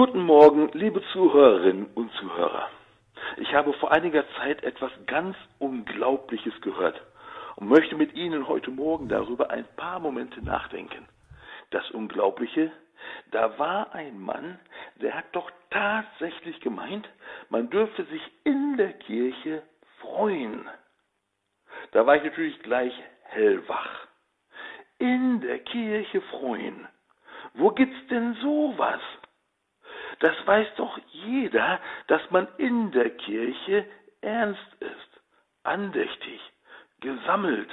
Guten Morgen, liebe Zuhörerinnen und Zuhörer. Ich habe vor einiger Zeit etwas ganz Unglaubliches gehört und möchte mit Ihnen heute Morgen darüber ein paar Momente nachdenken. Das Unglaubliche, da war ein Mann, der hat doch tatsächlich gemeint, man dürfe sich in der Kirche freuen. Da war ich natürlich gleich hellwach. In der Kirche freuen. Wo gibt's denn sowas? Das weiß doch jeder, dass man in der Kirche ernst ist, andächtig, gesammelt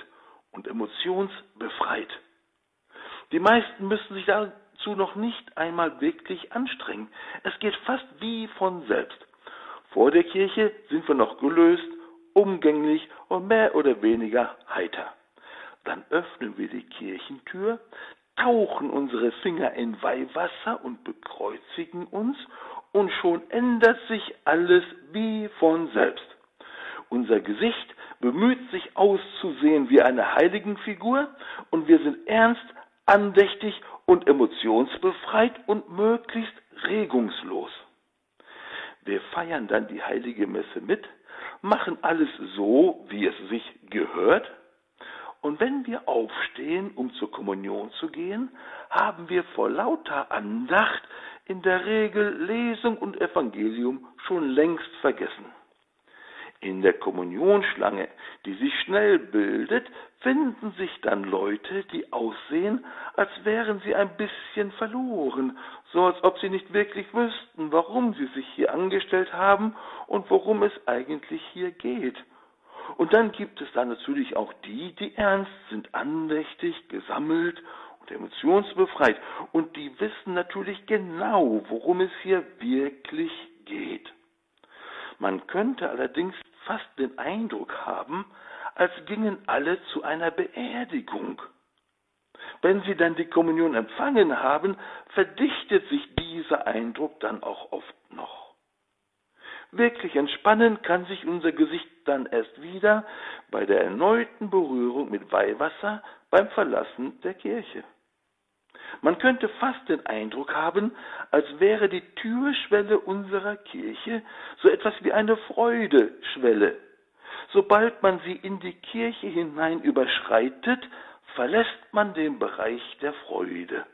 und emotionsbefreit. Die meisten müssen sich dazu noch nicht einmal wirklich anstrengen. Es geht fast wie von selbst. Vor der Kirche sind wir noch gelöst, umgänglich und mehr oder weniger heiter. Dann öffnen wir die Kirchentür, tauchen unsere Finger in Weihwasser und bekreuzigen uns, und schon ändert sich alles wie von selbst. Unser Gesicht bemüht sich auszusehen wie eine Heiligenfigur, und wir sind ernst, andächtig und emotionsbefreit und möglichst regungslos. Wir feiern dann die heilige Messe mit, machen alles so, wie es sich gehört, und wenn wir aufstehen, um zur Kommunion zu gehen, haben wir vor lauter Andacht in der Regel Lesung und Evangelium schon längst vergessen. In der Kommunionschlange, die sich schnell bildet, finden sich dann Leute, die aussehen, als wären sie ein bisschen verloren, so als ob sie nicht wirklich wüssten, warum sie sich hier angestellt haben und worum es eigentlich hier geht. Und dann gibt es da natürlich auch die, die ernst sind, andächtig, gesammelt und emotionsbefreit. Und die wissen natürlich genau, worum es hier wirklich geht. Man könnte allerdings fast den Eindruck haben, als gingen alle zu einer Beerdigung. Wenn sie dann die Kommunion empfangen haben, verdichtet sich dieser Eindruck dann auch oft noch. Wirklich entspannen kann sich unser Gesicht dann erst wieder bei der erneuten Berührung mit Weihwasser beim Verlassen der Kirche. Man könnte fast den Eindruck haben, als wäre die Türschwelle unserer Kirche so etwas wie eine Freudeschwelle. Sobald man sie in die Kirche hinein überschreitet, verlässt man den Bereich der Freude.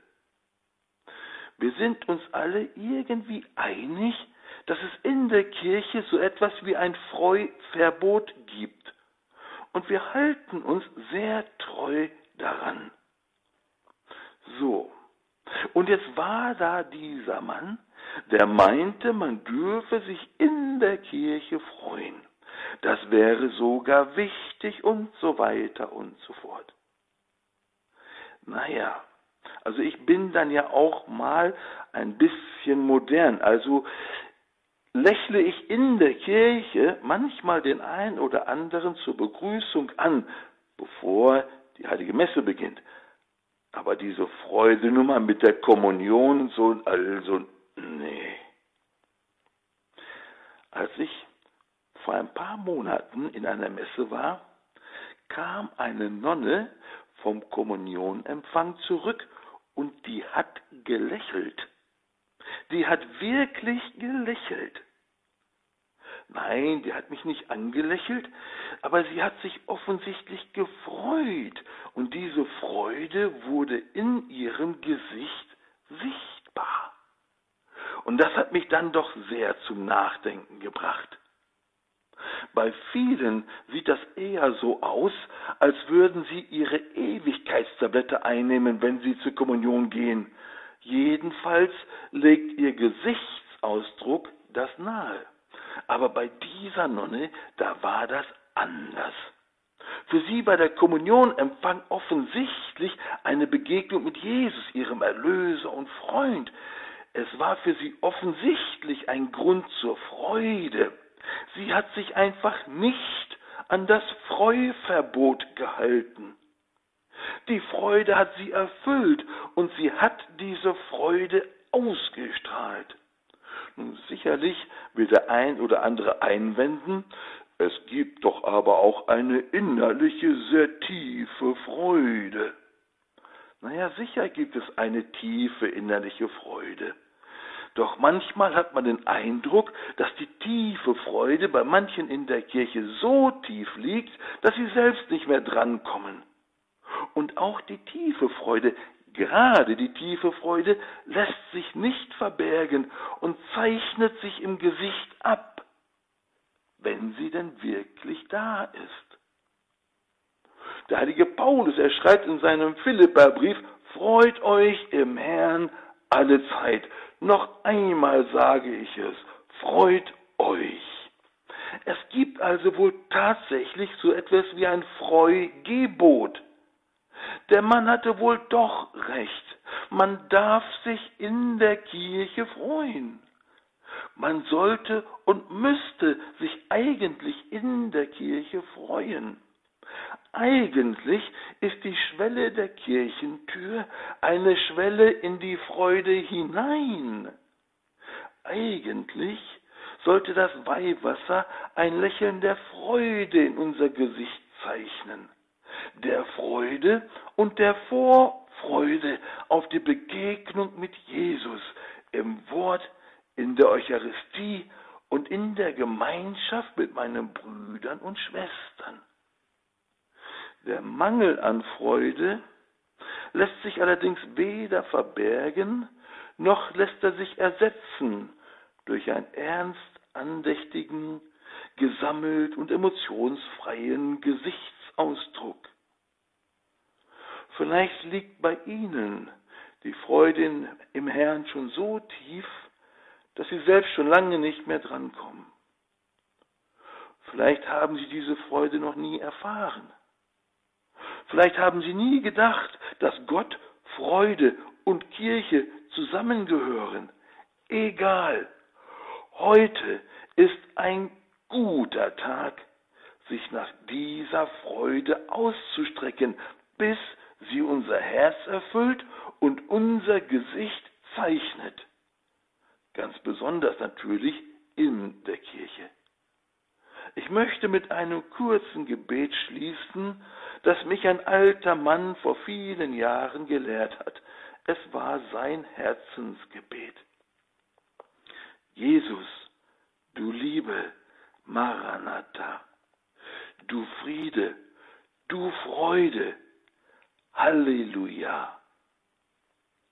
Wir sind uns alle irgendwie einig, dass es in der Kirche so etwas wie ein Freuverbot gibt. Und wir halten uns sehr treu daran. So. Und jetzt war da dieser Mann, der meinte, man dürfe sich in der Kirche freuen. Das wäre sogar wichtig und so weiter und so fort. Naja, also ich bin dann ja auch mal ein bisschen modern. Also lächle ich in der Kirche manchmal den einen oder anderen zur Begrüßung an, bevor die heilige Messe beginnt. Aber diese Freudenummer mit der Kommunion und so, also, nee. Als ich vor ein paar Monaten in einer Messe war, kam eine Nonne vom Kommunionempfang zurück und die hat gelächelt die hat wirklich gelächelt. Nein, die hat mich nicht angelächelt, aber sie hat sich offensichtlich gefreut, und diese Freude wurde in ihrem Gesicht sichtbar. Und das hat mich dann doch sehr zum Nachdenken gebracht. Bei vielen sieht das eher so aus, als würden sie ihre Ewigkeitstablette einnehmen, wenn sie zur Kommunion gehen, Jedenfalls legt ihr Gesichtsausdruck das nahe. Aber bei dieser Nonne, da war das anders. Für sie war der Kommunionempfang offensichtlich eine Begegnung mit Jesus, ihrem Erlöser und Freund. Es war für sie offensichtlich ein Grund zur Freude. Sie hat sich einfach nicht an das Freuverbot gehalten. Die Freude hat sie erfüllt und sie hat diese Freude ausgestrahlt. Nun sicherlich will der ein oder andere einwenden, es gibt doch aber auch eine innerliche, sehr tiefe Freude. Naja, sicher gibt es eine tiefe innerliche Freude. Doch manchmal hat man den Eindruck, dass die tiefe Freude bei manchen in der Kirche so tief liegt, dass sie selbst nicht mehr drankommen. Und auch die tiefe Freude, gerade die tiefe Freude, lässt sich nicht verbergen und zeichnet sich im Gesicht ab, wenn sie denn wirklich da ist. Der heilige Paulus, er schreibt in seinem Philipperbrief, freut euch im Herrn alle Zeit. Noch einmal sage ich es, freut euch. Es gibt also wohl tatsächlich so etwas wie ein Freugebot. Der Mann hatte wohl doch recht. Man darf sich in der Kirche freuen. Man sollte und müsste sich eigentlich in der Kirche freuen. Eigentlich ist die Schwelle der Kirchentür eine Schwelle in die Freude hinein. Eigentlich sollte das Weihwasser ein Lächeln der Freude in unser Gesicht zeichnen, der Freude und der Vorfreude auf die Begegnung mit Jesus im Wort, in der Eucharistie und in der Gemeinschaft mit meinen Brüdern und Schwestern. Der Mangel an Freude lässt sich allerdings weder verbergen, noch lässt er sich ersetzen durch einen ernst andächtigen, gesammelt und emotionsfreien Gesichtsausdruck. Vielleicht liegt bei Ihnen die Freude im Herrn schon so tief, dass Sie selbst schon lange nicht mehr drankommen. Vielleicht haben Sie diese Freude noch nie erfahren. Vielleicht haben Sie nie gedacht, dass Gott, Freude und Kirche zusammengehören. Egal. Heute ist ein guter Tag, sich nach dieser Freude auszustrecken, bis sie unser Herz erfüllt und unser Gesicht zeichnet. Ganz besonders natürlich in der Kirche. Ich möchte mit einem kurzen Gebet schließen, das mich ein alter Mann vor vielen Jahren gelehrt hat. Es war sein Herzensgebet. Jesus, du Liebe, Maranatha, du Friede, du Freude, Halleluja.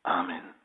Amen.